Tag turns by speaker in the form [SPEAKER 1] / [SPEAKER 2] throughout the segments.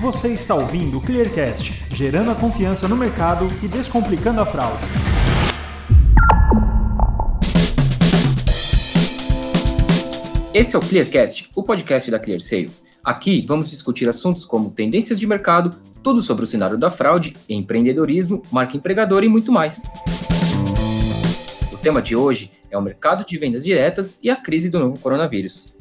[SPEAKER 1] Você está ouvindo o Clearcast, gerando a confiança no mercado e descomplicando a fraude.
[SPEAKER 2] Esse é o Clearcast, o podcast da ClearSale. Aqui vamos discutir assuntos como tendências de mercado, tudo sobre o cenário da fraude, empreendedorismo, marca empregadora e muito mais. O tema de hoje é o mercado de vendas diretas e a crise do novo coronavírus.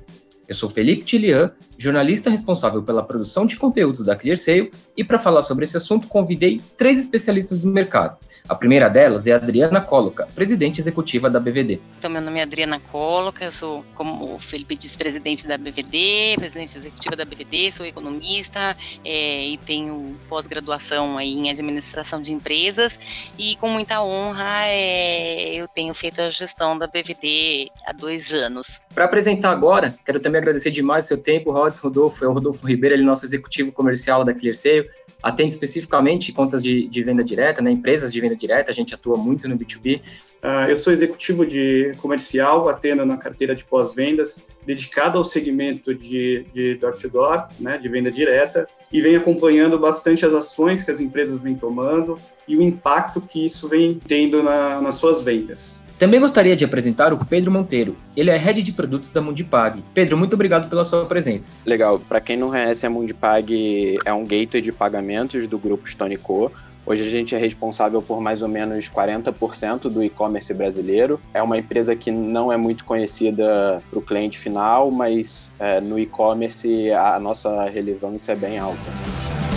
[SPEAKER 2] Eu sou Felipe Tilian, jornalista responsável pela produção de conteúdos da ClearSale, e para falar sobre esse assunto convidei três especialistas do mercado. A primeira delas é a Adriana Cóloca, presidente executiva da BVD.
[SPEAKER 3] Então, meu nome é Adriana Cóloca, eu sou, como o Felipe disse, presidente da BVD, presidente executiva da BVD, sou economista é, e tenho pós-graduação em administração de empresas e com muita honra é, eu tenho feito a gestão da BVD há dois anos.
[SPEAKER 2] Para apresentar agora, quero também agradecer demais o seu tempo, Rodolfo, é o Rodolfo Ribeiro, ele é nosso executivo comercial da ClearSale, atende especificamente contas de, de, venda direta, né, empresas de venda direta, a gente atua muito no B2B.
[SPEAKER 4] Uh, ah, eu sou executivo de comercial, atendo na carteira de pós-vendas, dedicado ao segmento de, de door-to-door, né, de venda direta, e venho acompanhando bastante as ações que as empresas vêm tomando e o impacto que isso vem tendo na, nas suas vendas.
[SPEAKER 2] Também gostaria de apresentar o Pedro Monteiro. Ele é head de produtos da Mundipag. Pedro, muito obrigado pela sua presença.
[SPEAKER 5] Legal. Para quem não conhece, a Mundipag é um gateway de pagamentos do grupo StoneCo. Hoje a gente é responsável por mais ou menos 40% do e-commerce brasileiro. É uma empresa que não é muito conhecida para o cliente final, mas é, no e-commerce a nossa relevância é bem alta.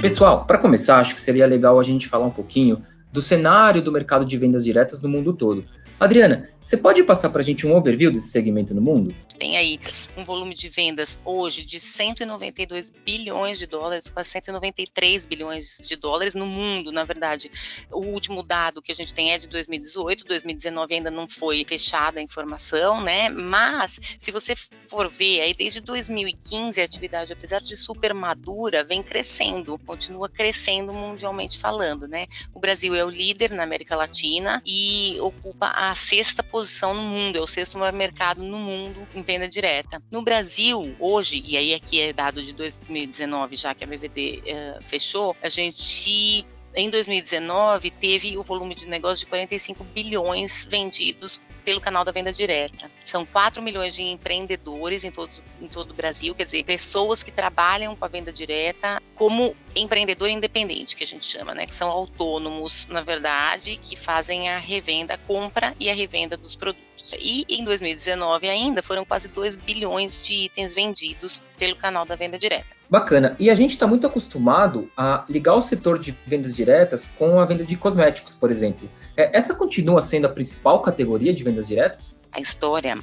[SPEAKER 2] Pessoal, para começar, acho que seria legal a gente falar um pouquinho do cenário do mercado de vendas diretas no mundo todo. Adriana, você pode passar para a gente um overview desse segmento no mundo?
[SPEAKER 3] Tem aí um volume de vendas hoje de 192 bilhões de dólares, quase 193 bilhões de dólares no mundo, na verdade. O último dado que a gente tem é de 2018, 2019 ainda não foi fechada a informação, né? Mas se você for ver aí desde 2015 a atividade, apesar de super madura, vem crescendo, continua crescendo mundialmente falando, né? O Brasil é o líder na América Latina e ocupa a a sexta posição no mundo, é o sexto maior mercado no mundo em venda direta. No Brasil, hoje, e aí aqui é dado de 2019, já que a BVD uh, eh, fechou, a gente em 2019 teve o volume de negócio de 45 bilhões vendidos pelo canal da venda direta. São 4 milhões de empreendedores em todo, em todo o Brasil, quer dizer, pessoas que trabalham com a venda direta como empreendedor independente, que a gente chama, né? Que são autônomos, na verdade, que fazem a revenda, a compra e a revenda dos produtos. E em 2019 ainda foram quase 2 bilhões de itens vendidos pelo canal da venda direta.
[SPEAKER 2] Bacana. E a gente está muito acostumado a ligar o setor de vendas diretas com a venda de cosméticos, por exemplo. É, essa continua sendo a principal categoria de vendas diretas?
[SPEAKER 3] A história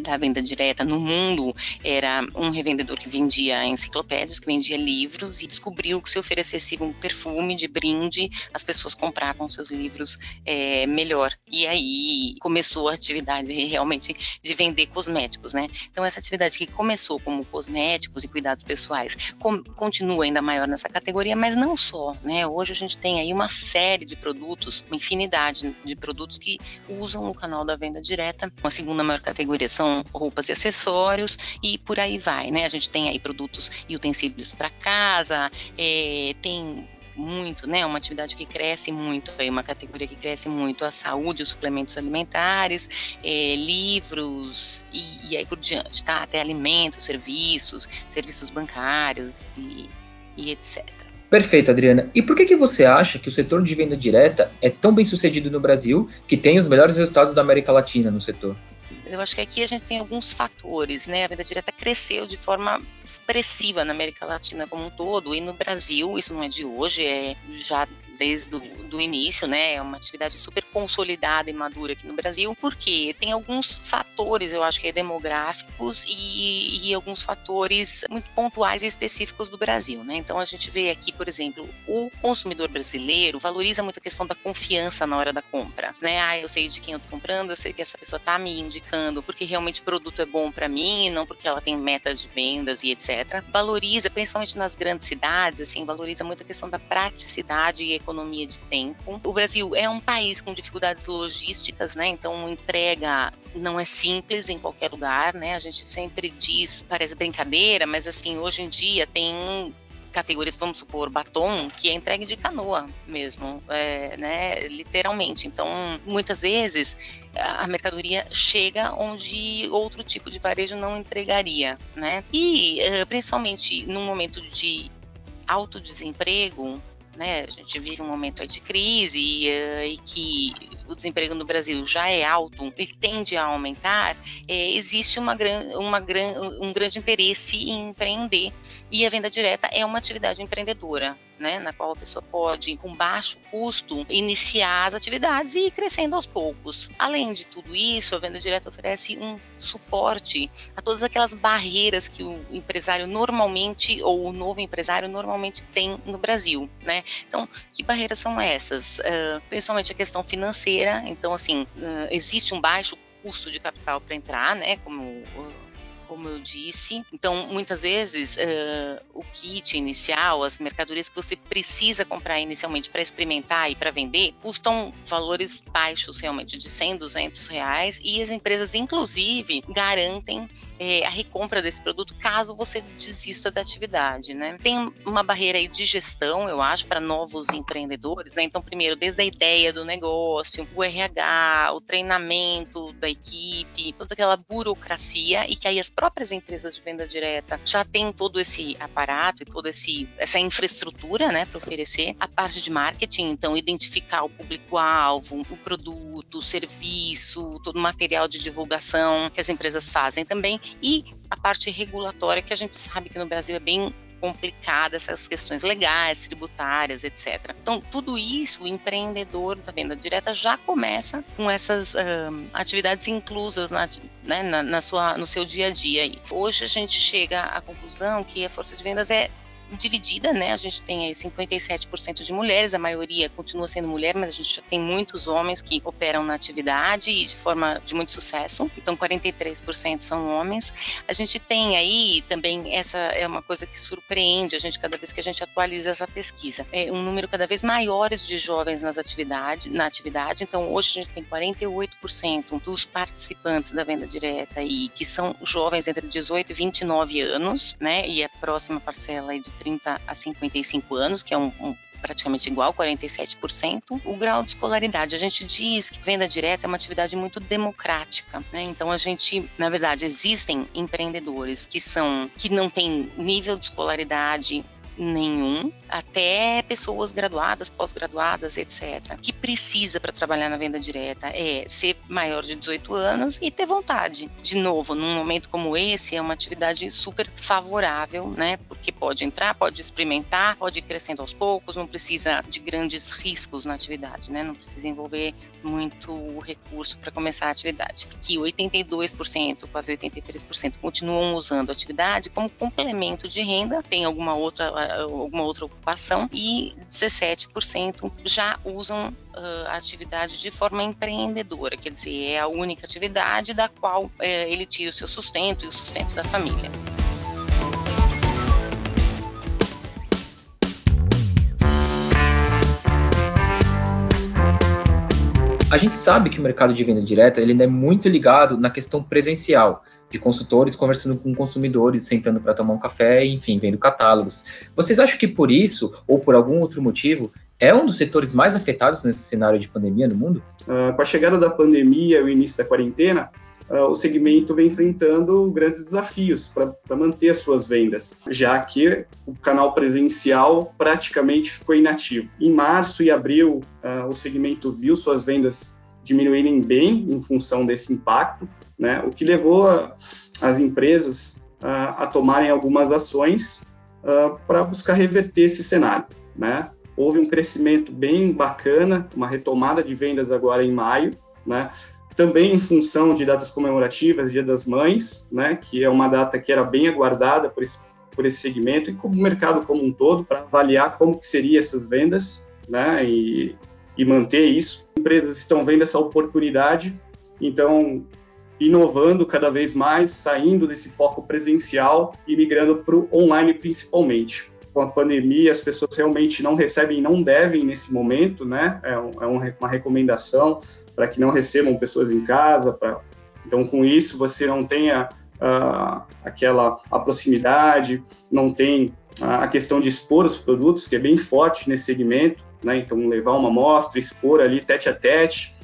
[SPEAKER 3] da venda direta no mundo era um revendedor que vendia enciclopédias, que vendia livros e descobriu que se oferecesse um perfume de brinde, as pessoas compravam seus livros é, melhor. E aí começou a atividade realmente de vender cosméticos, né? Então essa atividade que começou como cosméticos e cuidados pessoais com, continua ainda maior nessa categoria, mas não só, né? Hoje a gente tem aí uma série de produtos, uma infinidade de produtos que usam o canal da venda direta. Uma segunda maior categoria são roupas e acessórios e por aí vai, né? A gente tem aí produtos e utensílios para casa, é, tem muito, né? Uma atividade que cresce muito, aí uma categoria que cresce muito, a saúde, os suplementos alimentares, é, livros e, e, aí por diante, tá? Até alimentos, serviços, serviços bancários e, e etc.
[SPEAKER 2] Perfeito, Adriana. E por que, que você acha que o setor de venda direta é tão bem sucedido no Brasil, que tem os melhores resultados da América Latina no setor?
[SPEAKER 3] Eu acho que aqui a gente tem alguns fatores, né? A venda direta cresceu de forma expressiva na América Latina como um todo e no Brasil, isso não é de hoje, é já desde o início, né? É uma atividade super consolidada e madura aqui no Brasil, porque tem alguns fatores, eu acho que é demográficos e, e alguns fatores muito pontuais e específicos do Brasil, né? Então a gente vê aqui, por exemplo, o consumidor brasileiro valoriza muito a questão da confiança na hora da compra, né? Ah, eu sei de quem eu tô comprando, eu sei que essa pessoa tá me indicando porque realmente o produto é bom para mim, não porque ela tem metas de vendas e etc. Valoriza, principalmente nas grandes cidades, assim, valoriza muito a questão da praticidade e economia de tempo. O Brasil é um país com dificuldades logísticas, né? Então entrega não é simples em qualquer lugar, né? A gente sempre diz, parece brincadeira, mas assim, hoje em dia tem categorias, vamos supor, batom, que é entregue de canoa mesmo, é, né, literalmente. Então, muitas vezes a mercadoria chega onde outro tipo de varejo não entregaria, né? E eh, principalmente num momento de alto desemprego, né? A gente vive um momento de crise e, uh, e, que o desemprego no Brasil já é alto e tende a aumentar, é, existe uma gran, uma gran, um grande interesse em empreender e a venda direta é uma atividade empreendedora né, na qual a pessoa pode, com baixo custo, iniciar as atividades e ir crescendo aos poucos. Além de tudo isso, a venda direta oferece um suporte a todas aquelas barreiras que o empresário normalmente, ou o novo empresário normalmente tem no Brasil, né? Então, que barreiras são essas? Uh, principalmente a questão financeira. Então, assim, uh, existe um baixo custo de capital para entrar, né? Como como eu disse. Então, muitas vezes, uh, o kit inicial, as mercadorias que você precisa comprar inicialmente para experimentar e para vender, custam valores baixos, realmente, de 100, 200 reais. E as empresas, inclusive, garantem é, a recompra desse produto caso você desista da atividade, né? Tem uma barreira aí de gestão, eu acho, para novos empreendedores, né? Então, primeiro, desde a ideia do negócio, o RH, o treinamento da equipe, toda aquela burocracia e que aí as próprias empresas de venda direta já têm todo esse aparato e toda essa infraestrutura, né, para oferecer a parte de marketing, então identificar o público-alvo, o produto, o serviço, todo o material de divulgação que as empresas fazem também e a parte regulatória, que a gente sabe que no Brasil é bem complicada, essas questões legais, tributárias, etc. Então, tudo isso, o empreendedor da venda direta já começa com essas atividades inclusas na, né, na, na, sua, no seu dia a dia. Hoje a gente chega à conclusão que a força de vendas é dividida, né? A gente tem aí 57% de mulheres, a maioria continua sendo mulher, mas a gente já tem muitos homens que operam na atividade e de forma de muito sucesso. Então, 43% são homens. A gente tem aí também essa é uma coisa que surpreende a gente cada vez que a gente atualiza essa pesquisa. É um número cada vez maiores de jovens nas atividades, na atividade. Então, hoje a gente tem 48% dos participantes da venda direta aí que são jovens entre 18 e 29 anos, né? E a próxima parcela aí de 30 a 55 anos, que é um, um praticamente igual, 47%. O grau de escolaridade, a gente diz que venda direta é uma atividade muito democrática, né? Então a gente, na verdade, existem empreendedores que são que não têm nível de escolaridade nenhum, até pessoas graduadas, pós-graduadas, etc. O que precisa para trabalhar na venda direta é ser maior de 18 anos e ter vontade. De novo, num momento como esse, é uma atividade super favorável, né? Porque pode entrar, pode experimentar, pode ir crescendo aos poucos, não precisa de grandes riscos na atividade, né? Não precisa envolver muito recurso para começar a atividade. Que 82%, quase 83% continuam usando a atividade como complemento de renda, tem alguma outra alguma outra ocupação e 17% já usam uh, a atividade de forma empreendedora, quer dizer, é a única atividade da qual uh, ele tira o seu sustento e o sustento da família.
[SPEAKER 6] A gente sabe que o mercado de venda direta ele é muito ligado na questão presencial de consultores conversando com consumidores, sentando para tomar um café, enfim, vendo catálogos. Vocês acham que por isso, ou por algum outro motivo, é um dos setores mais afetados nesse cenário de pandemia no mundo?
[SPEAKER 4] Uh, com a chegada da pandemia e o início da quarentena, uh, o segmento vem enfrentando grandes desafios para manter as suas vendas, já que o canal presencial praticamente ficou inativo. Em março e abril, uh, o segmento viu suas vendas diminuírem bem em função desse impacto, né? o que levou a, as empresas a, a tomarem algumas ações uh, para buscar reverter esse cenário. Né? Houve um crescimento bem bacana, uma retomada de vendas agora em maio, né? também em função de datas comemorativas, Dia das Mães, né? que é uma data que era bem aguardada por esse, por esse segmento e como o mercado como um todo, para avaliar como que seriam essas vendas né? e, e manter isso. Empresas estão vendo essa oportunidade, então inovando cada vez mais, saindo desse foco presencial e migrando para o online principalmente. com a pandemia, as pessoas realmente não recebem, não devem nesse momento, né? É, um, é uma recomendação para que não recebam pessoas em casa. Pra... Então, com isso, você não tenha aquela a proximidade, não tem a questão de expor os produtos, que é bem forte nesse segmento, né? Então, levar uma amostra, expor ali tete a tete,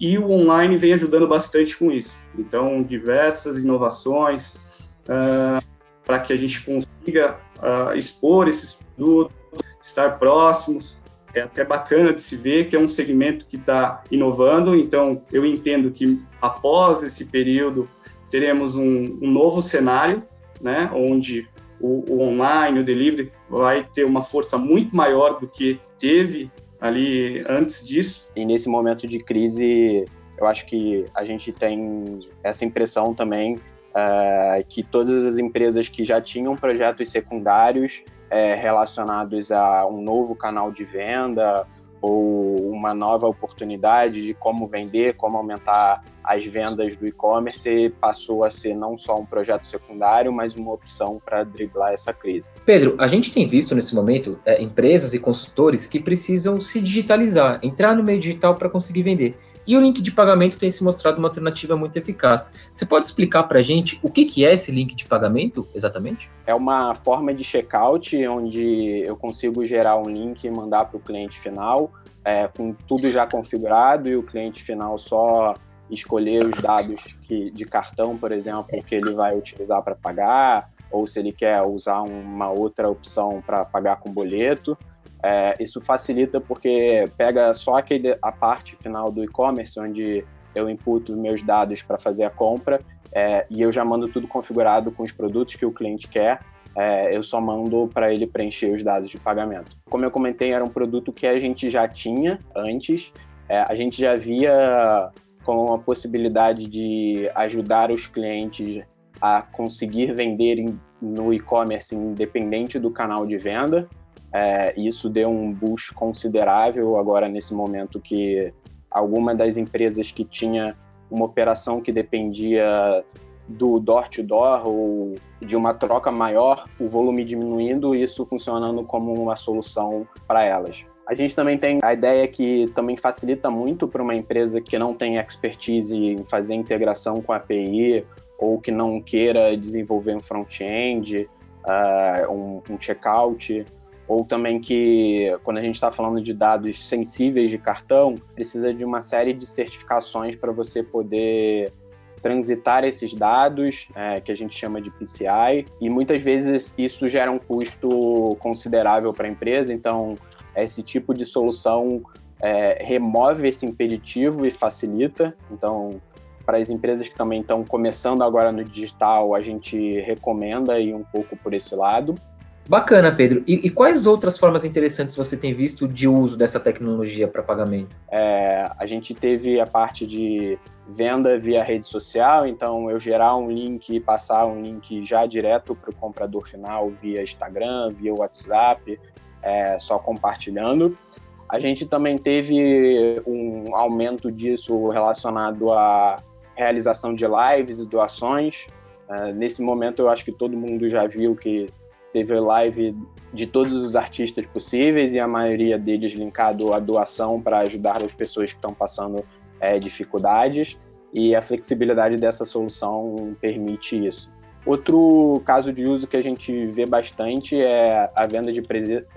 [SPEAKER 4] e o online vem ajudando bastante com isso. Então, diversas inovações uh, para que a gente consiga uh, expor esses produtos, estar próximos. É até bacana de se ver que é um segmento que está inovando, então eu entendo que após esse período teremos um, um novo cenário, né, onde o, o, online, o delivery vai ter uma força muito maior do que teve ali antes disso.
[SPEAKER 5] E nesse momento de crise, eu acho que a gente tem essa impressão também uh, que todas as empresas que já tinham projetos secundários é, relacionados a um novo canal de venda ou uma nova oportunidade de como vender, como aumentar as vendas do e-commerce, passou a ser não só um projeto secundário, mas uma opção para driblar essa crise.
[SPEAKER 6] Pedro, a gente tem visto nesse momento é, empresas e consultores que precisam se digitalizar, entrar no meio digital para conseguir vender. E o link de pagamento tem se mostrado uma alternativa muito eficaz. Você pode explicar para a gente o que, que é esse link de pagamento exatamente?
[SPEAKER 5] É uma forma de checkout onde eu consigo gerar um link e mandar para o cliente final, é, com tudo já configurado e o cliente final só escolher os dados que, de cartão, por exemplo, que ele vai utilizar para pagar, ou se ele quer usar uma outra opção para pagar com boleto. É, isso facilita porque pega só aquele, a parte final do e-commerce, onde eu imputo meus dados para fazer a compra é, e eu já mando tudo configurado com os produtos que o cliente quer. É, eu só mando para ele preencher os dados de pagamento. Como eu comentei, era um produto que a gente já tinha antes, é, a gente já via com a possibilidade de ajudar os clientes a conseguir vender no e-commerce independente do canal de venda. É, isso deu um boost considerável agora nesse momento que alguma das empresas que tinha uma operação que dependia do door to door ou de uma troca maior, o volume diminuindo, isso funcionando como uma solução para elas. A gente também tem a ideia que também facilita muito para uma empresa que não tem expertise em fazer integração com a API ou que não queira desenvolver um front-end, uh, um, um checkout ou também que quando a gente está falando de dados sensíveis de cartão, precisa de uma série de certificações para você poder transitar esses dados, é, que a gente chama de PCI, e muitas vezes isso gera um custo considerável para a empresa, então esse tipo de solução é, remove esse impeditivo e facilita. Então, para as empresas que também estão começando agora no digital, a gente recomenda ir um pouco por esse lado.
[SPEAKER 6] Bacana, Pedro. E, e, quais outras formas interessantes você tem visto de uso dessa tecnologia para pagamento?
[SPEAKER 5] É, a gente teve a parte de venda via rede social, então eu gerar um link e passar um link já direto para o comprador final via Instagram, via WhatsApp, é, só compartilhando. A gente também teve um aumento disso relacionado à realização de lives e doações. É, nesse momento, eu acho que todo mundo já viu que teve live de todos os artistas possíveis e a maioria deles linkado à doação para ajudar as pessoas que estão passando é, dificuldades e a flexibilidade dessa solução permite isso. Outro caso de uso que a gente vê bastante é a venda de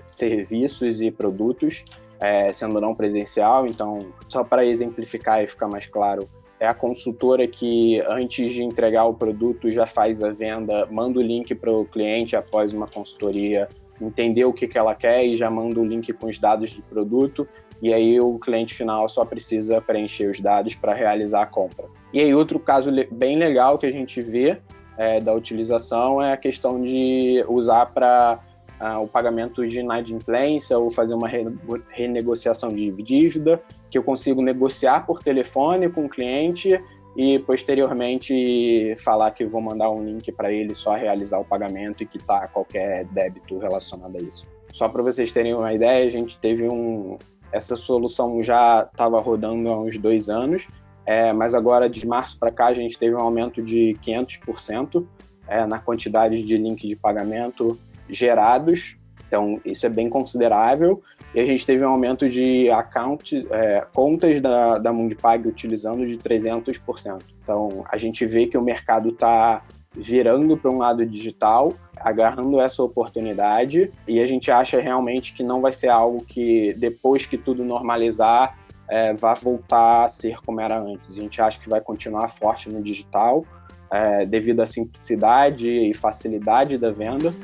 [SPEAKER 5] serviços e produtos, é, sendo não presencial. Então, só para exemplificar e ficar mais claro, é a consultora que, antes de entregar o produto, já faz a venda, manda o link para o cliente após uma consultoria, entender o que, que ela quer e já manda o link com os dados do produto. E aí o cliente final só precisa preencher os dados para realizar a compra. E aí outro caso bem legal que a gente vê é, da utilização é a questão de usar para uh, o pagamento de inadimplência ou fazer uma re renegociação de dívida que eu consigo negociar por telefone com o cliente e posteriormente falar que vou mandar um link para ele só realizar o pagamento e quitar qualquer débito relacionado a isso. Só para vocês terem uma ideia, a gente teve um. Essa solução já estava rodando há uns dois anos, é, mas agora de março para cá a gente teve um aumento de 500% é, na quantidade de links de pagamento gerados Então, isso é bem considerável. E a gente teve um aumento de account, é, contas da, da Mundipag utilizando de 300%. Então, a gente vê que o mercado está virando para um lado digital, agarrando essa oportunidade, e a gente acha realmente que não vai ser algo que, depois que tudo normalizar, é, vai voltar a ser como era antes. A gente acha que vai continuar forte no digital, é, devido à simplicidade e facilidade da venda.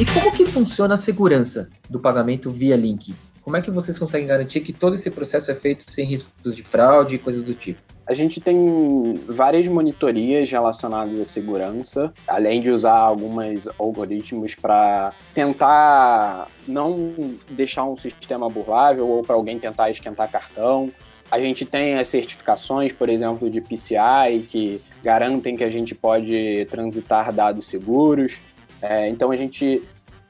[SPEAKER 6] E como que funciona a segurança do pagamento via link? Como é que vocês conseguem garantir que todo esse processo é feito sem riscos de fraude e coisas do tipo?
[SPEAKER 5] A gente tem várias monitorias relacionadas à segurança, além de usar alguns algoritmos para tentar não deixar um sistema burlável ou para alguém tentar esquentar cartão. A gente tem as certificações, por exemplo, de PCI, que garantem que a gente pode transitar dados seguros. É, então a gente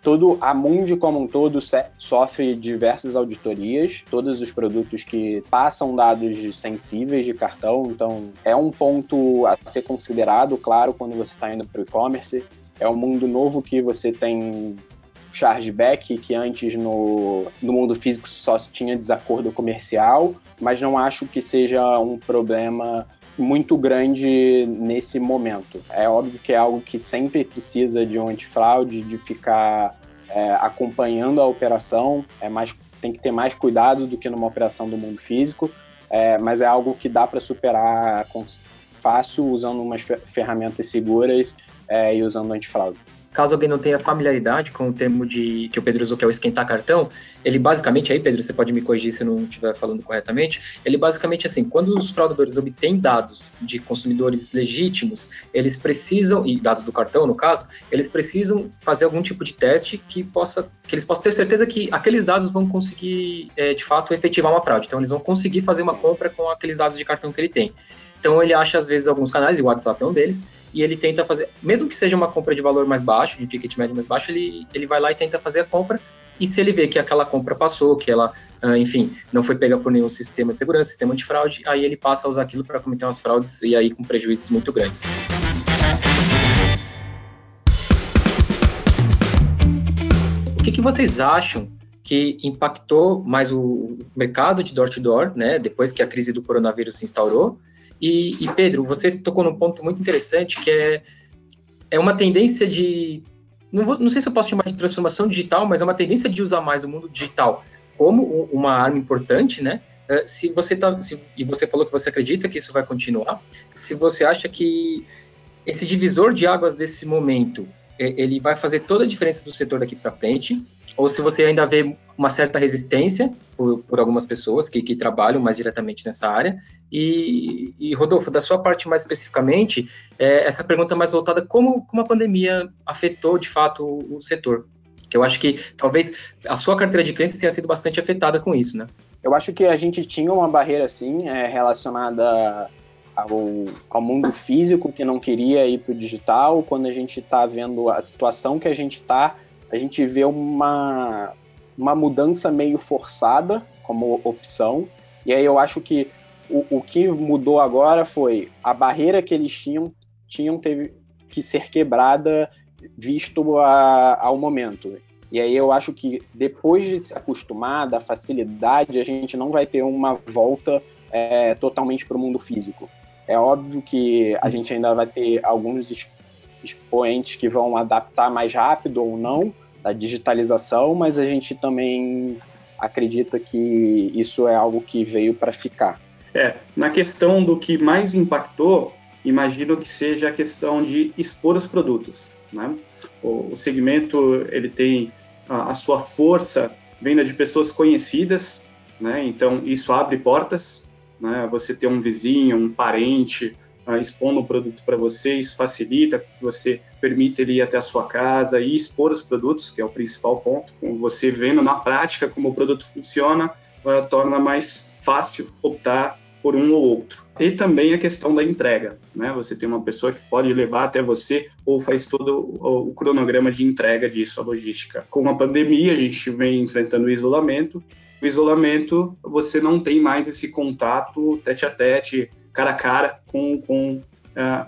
[SPEAKER 5] todo a Mundi como um todo sofre diversas auditorias, todos os produtos que passam dados sensíveis de cartão, então é um ponto a ser considerado, claro, quando você está indo para o e-commerce. É um mundo novo que você tem chargeback, que antes no, no mundo físico só tinha desacordo comercial, mas não acho que seja um problema muito grande nesse momento. É óbvio que é algo que sempre precisa de um antifraude, de ficar é, acompanhando a operação, é mais, tem que ter mais cuidado do que numa operação do mundo físico, é, mas é algo que dá para superar fácil usando umas ferramentas seguras é, e usando antifraude
[SPEAKER 6] caso alguém não tenha familiaridade com o termo de que o Pedro usou, que é o esquentar cartão, ele basicamente, aí Pedro, você pode me corrigir se eu não estiver falando corretamente, ele basicamente assim, quando os fraudadores obtêm dados de consumidores legítimos, eles precisam, e dados do cartão no caso, eles precisam fazer algum tipo de teste que possa, que eles possam ter certeza que aqueles dados vão conseguir, é, de fato, efetivar uma fraude. Então eles vão conseguir fazer uma compra com aqueles dados de cartão que ele tem. Então ele acha às vezes alguns canais, e o WhatsApp é um deles, e ele tenta fazer, mesmo que seja uma compra de valor mais baixo, de ticket médio mais baixo, ele, ele vai lá e tenta fazer a compra. E se ele vê que aquela compra passou, que ela, ah, enfim, não foi pega por nenhum sistema de segurança, sistema de fraude, aí ele passa a usar aquilo para cometer umas fraudes e aí com prejuízos muito grandes. O que, que vocês acham que impactou mais o mercado de door-to-door, -door, né, depois que a crise do coronavírus se instaurou, e, e, Pedro, você tocou num ponto muito interessante que é, é uma tendência de. Não, vou, não sei se eu posso chamar de transformação digital, mas é uma tendência de usar mais o mundo digital como uma arma importante, né? Eh, se você tá, se, e você falou que você acredita que isso vai continuar, se você acha que esse divisor de águas desse momento ele vai fazer toda a diferença do setor daqui para frente, ou se você ainda vê uma certa resistência por, por algumas pessoas que, que, trabalham mais diretamente nessa área. E, e Rodolfo, da sua parte mais especificamente, é, essa pergunta mais voltada, como, como a pandemia afetou de fato o, o setor? Que eu acho que talvez a sua carteira de clientes tenha sido bastante afetada com isso, né?
[SPEAKER 5] Eu acho que a gente tinha uma barreira, sim, é, relacionada ao, ao mundo físico que não queria ir para o digital. Quando a gente está vendo a situação que a gente está, a gente vê uma, uma mudança meio forçada como opção. E aí eu acho que o, o que mudou agora foi a barreira que eles tinham, tinham teve que ser quebrada visto a, ao momento. E aí eu acho que depois de se acostumar da facilidade, a gente não vai ter uma volta é, totalmente para o mundo físico. É óbvio que a gente ainda vai ter alguns expoentes que vão adaptar mais rápido ou não da digitalização, mas a gente também acredita que isso é algo que veio para ficar.
[SPEAKER 4] É, na questão do que mais impactou, imagino que seja a questão de expor os produtos. Né? O, o segmento ele tem a, a, sua força venda de pessoas conhecidas, né? então isso abre portas né? Você ter um vizinho, um parente uh, expondo o produto para você, isso facilita, você permite ele ir até a sua casa e expor os produtos, que é o principal ponto. Você vendo na prática como o produto funciona, uh, torna mais fácil optar por um ou outro. E também a questão da entrega, né? Você tem uma pessoa que pode levar até você ou faz todo o, cronograma de entrega disso, a logística. Com a pandemia, a gente vem enfrentando o isolamento o isolamento, você não tem mais esse contato tete a tete cara a cara com, com uh,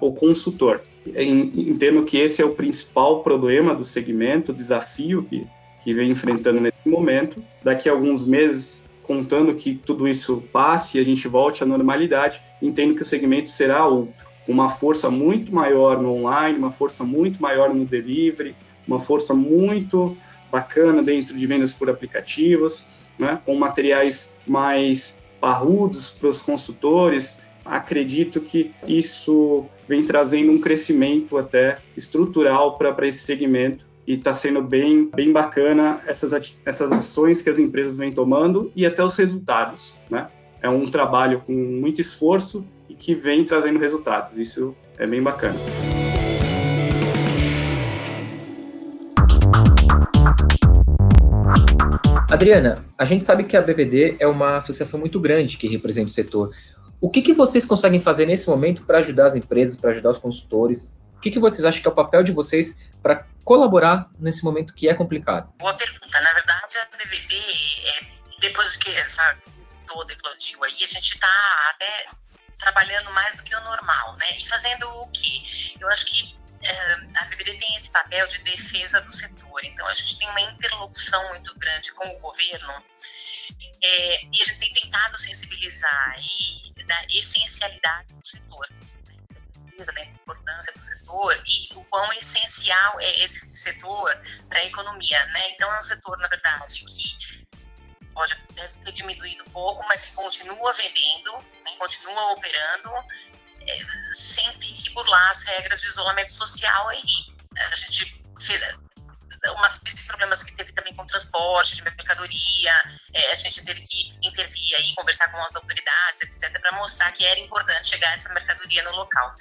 [SPEAKER 4] o consultor. Entendo que esse é o principal problema do segmento, desafio que, que vem enfrentando nesse momento. Daqui a alguns meses, contando que tudo isso passe e a gente volte à normalidade, entendo que o segmento será outro, uma força muito maior no online, uma força muito maior no delivery, uma força muito bacana dentro de vendas por aplicativos, né, com materiais mais parrudos para os consultores. Acredito que isso vem trazendo um crescimento até estrutural para esse segmento e está sendo bem, bem bacana essas, essas ações que as empresas vêm tomando e até os resultados. Né? É um trabalho com muito esforço e que vem trazendo resultados. Isso é bem bacana.
[SPEAKER 6] Adriana, a gente sabe que a BVD é uma associação muito grande que representa o setor. O que, que vocês conseguem fazer nesse momento para ajudar as empresas, para ajudar os consultores? O que, que vocês acham que é o papel de vocês para colaborar nesse momento que é complicado?
[SPEAKER 3] Boa pergunta. Na verdade, a BVD, é, depois que essa crise toda eclodiu aí, a gente está até trabalhando mais do que o normal, né? E fazendo o que eu acho que é, a BVD tem esse papel de defesa do setor, então a gente tem uma interlocução muito grande com o governo é, e a gente tem tentado sensibilizar e da essencialidade do setor, da importância do setor e o quão essencial é esse setor para a economia, né? Então é um setor, na verdade, que pode até ter diminuído um pouco, mas continua vendendo, né? continua operando é, sem ter que burlar as regras de isolamento social aí. A gente fez umas problemas que teve também com transporte de mercadoria, é, a gente teve que intervir aí, conversar com as autoridades, etc., para mostrar que era importante chegar essa mercadoria no local.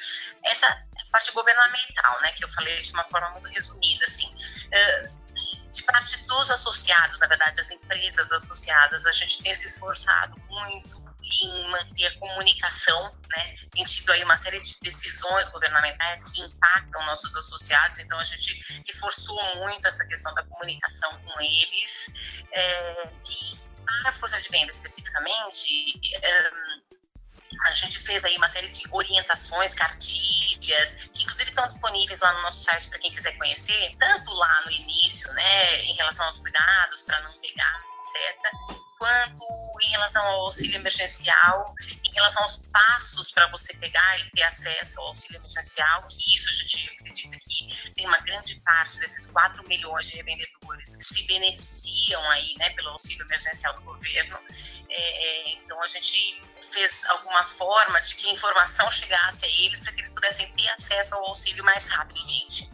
[SPEAKER 3] Essa é parte governamental, né, que eu falei de uma forma muito resumida, assim. Uh, de parte dos associados, na verdade, as empresas associadas, a gente tem se esforçado muito em manter a comunicação, né? Tem tido aí uma série de decisões governamentais que impactam nossos associados, então a gente reforçou muito essa questão da comunicação com eles. É, e para a força de venda especificamente, é, a gente fez aí uma série de orientações, cartilhas, que inclusive estão disponíveis lá no nosso site para quem quiser conhecer, tanto lá no início, né, em relação aos cuidados para não pegar, etc., quanto em relação ao auxílio emergencial, em relação aos passos para você pegar e ter acesso ao auxílio emergencial, que isso a gente acredita que tem uma grande parte desses 4 milhões de revendedores que se beneficiam aí, né, pelo auxílio emergencial do governo. É, é então a gente fez alguma forma de que a informação chegasse a eles para que eles pudessem ter acesso ao auxílio mais rapidamente.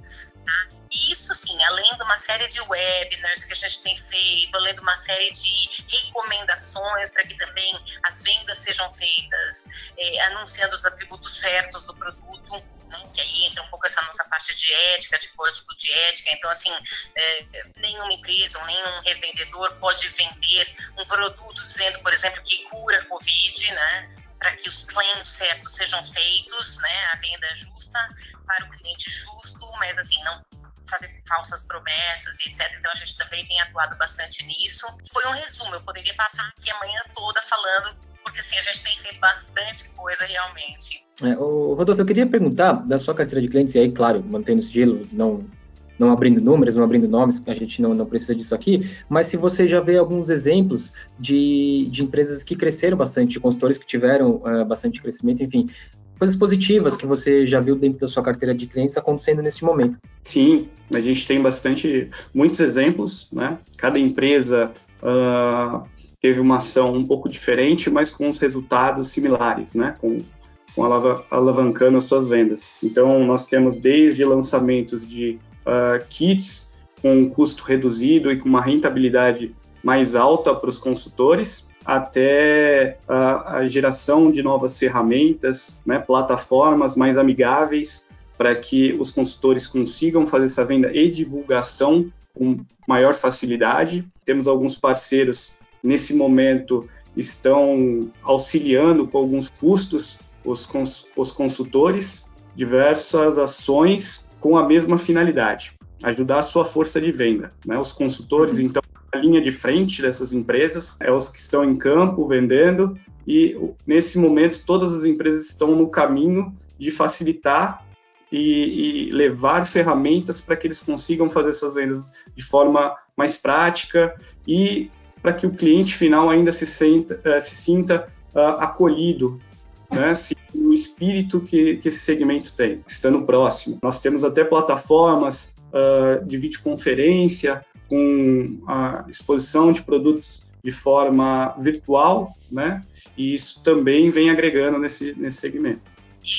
[SPEAKER 3] Tá? E isso, assim, além de uma série de webinars que a gente tem feito, além de uma série de recomendações para que também as vendas sejam feitas, é, anunciando os atributos certos do produto, né, que aí entra um pouco essa nossa parte de ética, de código de ética. Então, assim, é, nenhuma empresa nenhum revendedor pode vender um produto dizendo, por exemplo, que cura Covid, né? para que os claims certos sejam feitos, né, a venda justa para o cliente justo, mas assim, não fazer falsas promessas e etc. Então a gente também tem atuado bastante nisso. Foi um resumo, eu poderia passar aqui a manhã toda falando, porque assim, a gente tem feito bastante coisa realmente.
[SPEAKER 6] É, Rodolfo, eu queria perguntar da sua carteira de clientes, e aí, claro, mantendo o sigilo, não não abrindo números, não abrindo nomes, a gente não, não precisa disso aqui, mas se você já vê alguns exemplos de, de empresas que cresceram bastante, consultores que tiveram uh, bastante crescimento, enfim, coisas positivas que você já viu dentro da sua carteira de clientes acontecendo nesse momento.
[SPEAKER 4] Sim, a gente tem bastante, muitos exemplos, né? Cada empresa uh, teve uma ação um pouco diferente, mas com os resultados similares, né? Com, com alavancando as suas vendas. Então, nós temos desde lançamentos de uh, kits com um custo reduzido e com uma rentabilidade mais alta para os consultores, até a, a, geração de novas ferramentas, né, plataformas mais amigáveis para que os consultores consigam fazer essa venda e divulgação com maior facilidade. Temos alguns parceiros nesse momento estão auxiliando com alguns custos os, cons os consultores, diversas ações com a mesma finalidade. ajudar a sua força de venda. Né? Os consultores, então, a linha de frente dessas empresas, é os que estão em campo vendendo, e nesse momento todas as empresas estão no caminho de facilitar e, e levar ferramentas para que eles consigam fazer essas vendas de forma mais prática e para que o cliente final ainda se, senta, uh, se sinta uh, acolhido, né? O espírito que, que esse segmento tem, estando próximo. Nós temos até plataformas uh, de videoconferência com a exposição de produtos de forma virtual, né? E isso também vem agregando nesse, nesse segmento.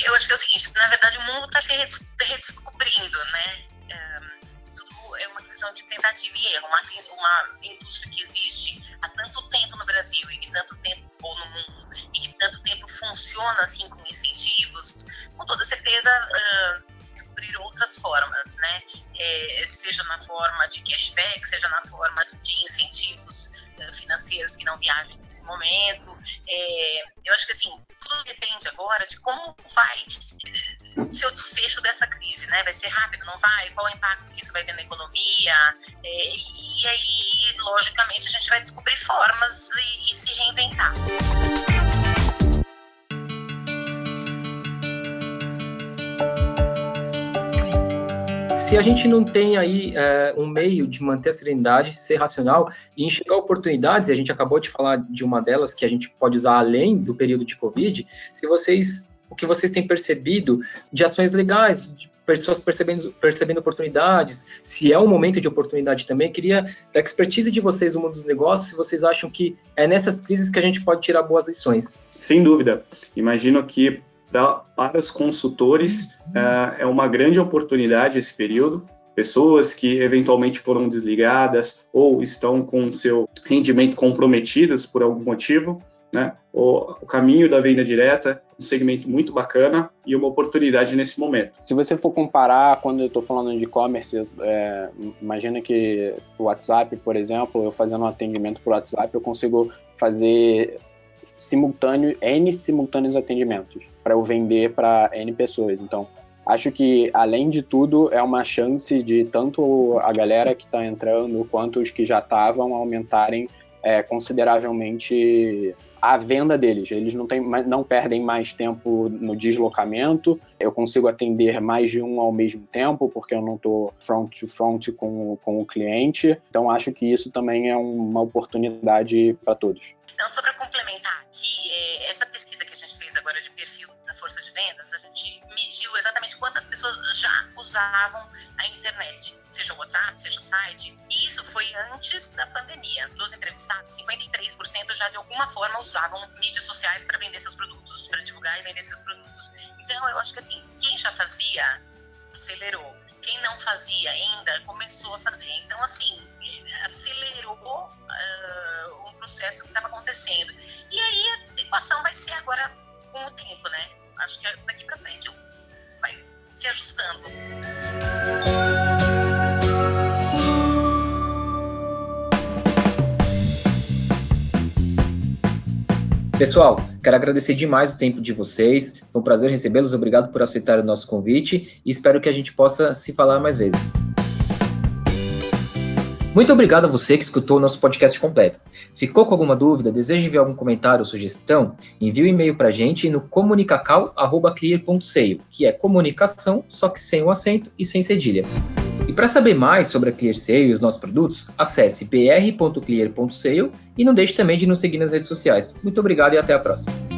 [SPEAKER 3] Eu acho que é o seguinte, na verdade o mundo está se redescobrindo, né? é uma questão de tentativa e erro. Uma, uma indústria que existe há tanto tempo no Brasil e que tanto tempo ou no mundo e que tanto tempo funciona assim com incentivos, com toda certeza uh, descobrir outras formas, né? É, seja na forma de cashback, seja na forma de incentivos uh, financeiros que não viajem nesse momento. É, eu acho que assim tudo depende agora de como vai eh, ser o desfecho dessa crise, né? Vai ser rápido, não vai? Qual o impacto que isso vai ter na economia? É, e aí, logicamente, a gente vai descobrir formas e, e se reinventar.
[SPEAKER 6] A gente não tem aí é, um meio de manter a serenidade, ser racional e enxergar oportunidades, e a gente acabou de falar de uma delas que a gente pode usar além do período de Covid, se vocês, o que vocês têm percebido de ações legais, de pessoas percebendo, percebendo oportunidades, se é um momento de oportunidade também, queria da expertise de vocês no mundo dos negócios, se vocês acham que é nessas crises que a gente pode tirar boas lições.
[SPEAKER 4] Sem dúvida. Imagino que pra, para os consultores uh, é uma grande oportunidade esse período. Pessoas que eventualmente foram desligadas ou estão com seu rendimento comprometidas por algum motivo, né? O, o, caminho da venda direta, um segmento muito bacana e uma oportunidade nesse momento.
[SPEAKER 5] Se você for comparar, quando eu estou falando de e-commerce, é, imagina que o WhatsApp, por exemplo, eu fazendo um atendimento por WhatsApp, eu consigo fazer simultâneo, N simultâneos atendimentos para eu vender para N pessoas. Então, acho que, além de tudo, é uma chance de tanto a galera que está entrando quanto os que já estavam aumentarem é, consideravelmente a venda deles. Eles não, tem, não perdem mais tempo no deslocamento, eu consigo atender mais de um ao mesmo tempo, porque eu não estou front to front com, com o cliente. Então, acho que isso também é uma oportunidade para todos.
[SPEAKER 3] Então, só para complementar usavam a internet, seja o WhatsApp, seja o site. Isso foi antes da pandemia. Dos entrevistados, 53% já de alguma forma usavam mídias sociais para vender seus produtos, para divulgar e vender seus produtos. Então, eu acho que assim, quem já fazia, acelerou. Quem não fazia ainda, começou a fazer. Então, assim, acelerou uh, um processo que estava acontecendo. E aí a equação vai ser agora com o tempo, né? Acho que daqui para frente se ajustando.
[SPEAKER 6] Pessoal, quero agradecer demais o tempo de vocês. Foi um prazer recebê-los. Obrigado por aceitar o nosso convite e espero que a gente possa se falar mais vezes. Muito obrigado a você que escutou o nosso podcast completo. Ficou com alguma dúvida? Deseja enviar algum comentário ou sugestão? Envie um e-mail para a gente no comunicacal.clear.seio, que é comunicação, só que sem o acento e sem cedilha. E para saber mais sobre a ClearSale e os nossos produtos, acesse br.clear.sale e não deixe também de nos seguir nas redes sociais. Muito obrigado e até a próxima.